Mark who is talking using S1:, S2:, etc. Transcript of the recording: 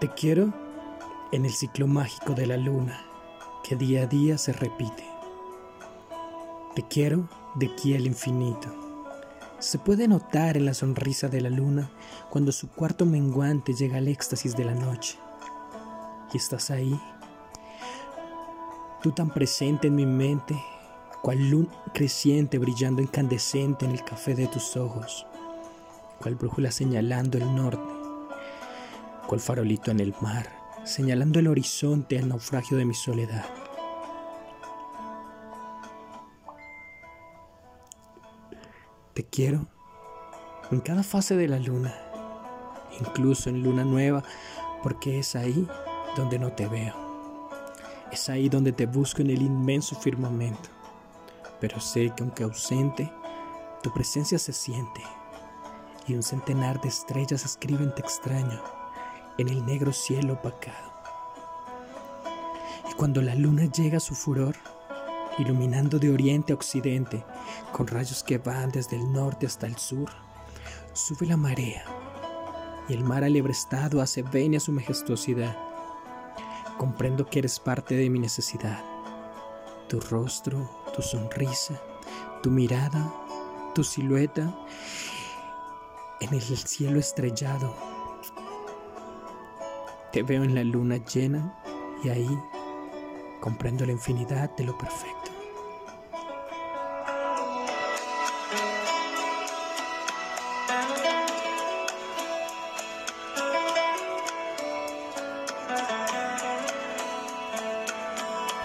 S1: Te quiero en el ciclo mágico de la luna que día a día se repite. Te quiero de aquí al infinito. Se puede notar en la sonrisa de la luna cuando su cuarto menguante llega al éxtasis de la noche. Y estás ahí, tú tan presente en mi mente, cual luna creciente brillando incandescente en el café de tus ojos, cual brújula señalando el norte cual farolito en el mar, señalando el horizonte al naufragio de mi soledad. Te quiero en cada fase de la luna, incluso en luna nueva, porque es ahí donde no te veo. Es ahí donde te busco en el inmenso firmamento. Pero sé que aunque ausente, tu presencia se siente y un centenar de estrellas escriben te extraño en el negro cielo opacado. Y cuando la luna llega a su furor, iluminando de oriente a occidente, con rayos que van desde el norte hasta el sur, sube la marea y el mar alebrestado hace venia su majestuosidad. Comprendo que eres parte de mi necesidad. Tu rostro, tu sonrisa, tu mirada, tu silueta en el cielo estrellado te veo en la luna llena y ahí comprendo la infinidad de lo perfecto.